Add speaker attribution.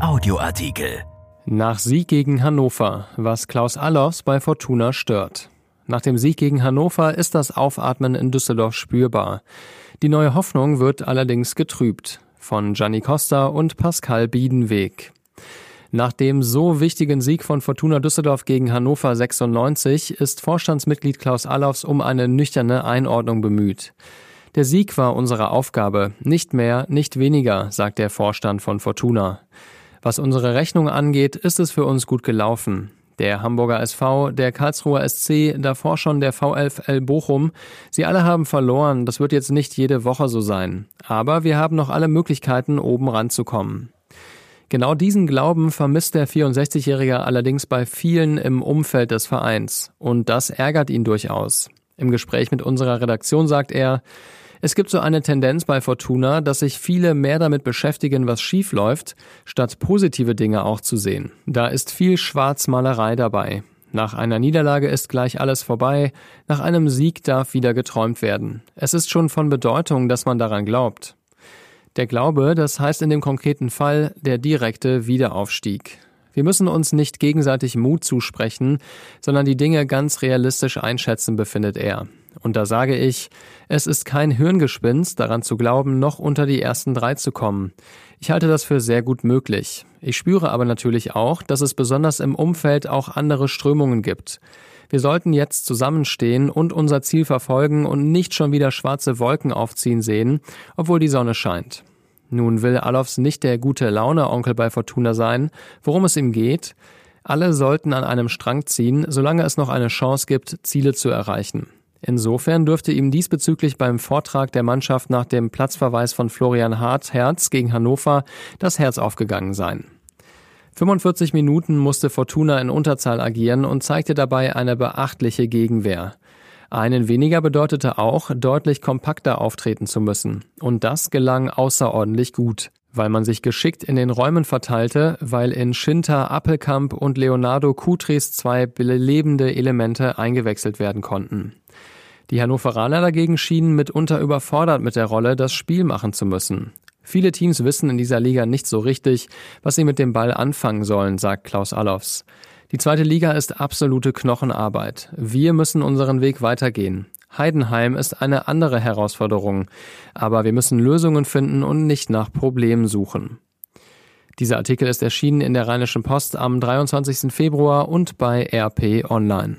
Speaker 1: Audioartikel.
Speaker 2: Nach Sieg gegen Hannover, was Klaus Allofs bei Fortuna stört. Nach dem Sieg gegen Hannover ist das Aufatmen in Düsseldorf spürbar. Die neue Hoffnung wird allerdings getrübt. Von Gianni Costa und Pascal Biedenweg. Nach dem so wichtigen Sieg von Fortuna Düsseldorf gegen Hannover 96 ist Vorstandsmitglied Klaus Allofs um eine nüchterne Einordnung bemüht. Der Sieg war unsere Aufgabe, nicht mehr, nicht weniger, sagt der Vorstand von Fortuna. Was unsere Rechnung angeht, ist es für uns gut gelaufen. Der Hamburger SV, der Karlsruher SC, davor schon der VfL Bochum. Sie alle haben verloren. Das wird jetzt nicht jede Woche so sein. Aber wir haben noch alle Möglichkeiten, oben ranzukommen. Genau diesen Glauben vermisst der 64-Jährige allerdings bei vielen im Umfeld des Vereins. Und das ärgert ihn durchaus. Im Gespräch mit unserer Redaktion sagt er, es gibt so eine Tendenz bei Fortuna, dass sich viele mehr damit beschäftigen, was schief läuft, statt positive Dinge auch zu sehen. Da ist viel Schwarzmalerei dabei. Nach einer Niederlage ist gleich alles vorbei, nach einem Sieg darf wieder geträumt werden. Es ist schon von Bedeutung, dass man daran glaubt. Der Glaube, das heißt in dem konkreten Fall der direkte Wiederaufstieg. Wir müssen uns nicht gegenseitig Mut zusprechen, sondern die Dinge ganz realistisch einschätzen, befindet er. Und da sage ich, es ist kein Hirngespinst, daran zu glauben, noch unter die ersten drei zu kommen. Ich halte das für sehr gut möglich. Ich spüre aber natürlich auch, dass es besonders im Umfeld auch andere Strömungen gibt. Wir sollten jetzt zusammenstehen und unser Ziel verfolgen und nicht schon wieder schwarze Wolken aufziehen sehen, obwohl die Sonne scheint. Nun will Alofs nicht der gute Laune-Onkel bei Fortuna sein. Worum es ihm geht? Alle sollten an einem Strang ziehen, solange es noch eine Chance gibt, Ziele zu erreichen. Insofern dürfte ihm diesbezüglich beim Vortrag der Mannschaft nach dem Platzverweis von Florian Hart Herz gegen Hannover das Herz aufgegangen sein. 45 Minuten musste Fortuna in Unterzahl agieren und zeigte dabei eine beachtliche Gegenwehr. Einen weniger bedeutete auch, deutlich kompakter auftreten zu müssen. Und das gelang außerordentlich gut, weil man sich geschickt in den Räumen verteilte, weil in Schinter, Appelkamp und Leonardo Kutris zwei belebende Elemente eingewechselt werden konnten. Die Hannoveraner dagegen schienen mitunter überfordert mit der Rolle, das Spiel machen zu müssen. Viele Teams wissen in dieser Liga nicht so richtig, was sie mit dem Ball anfangen sollen, sagt Klaus Allofs. Die zweite Liga ist absolute Knochenarbeit. Wir müssen unseren Weg weitergehen. Heidenheim ist eine andere Herausforderung, aber wir müssen Lösungen finden und nicht nach Problemen suchen. Dieser Artikel ist erschienen in der Rheinischen Post am 23. Februar und bei RP Online.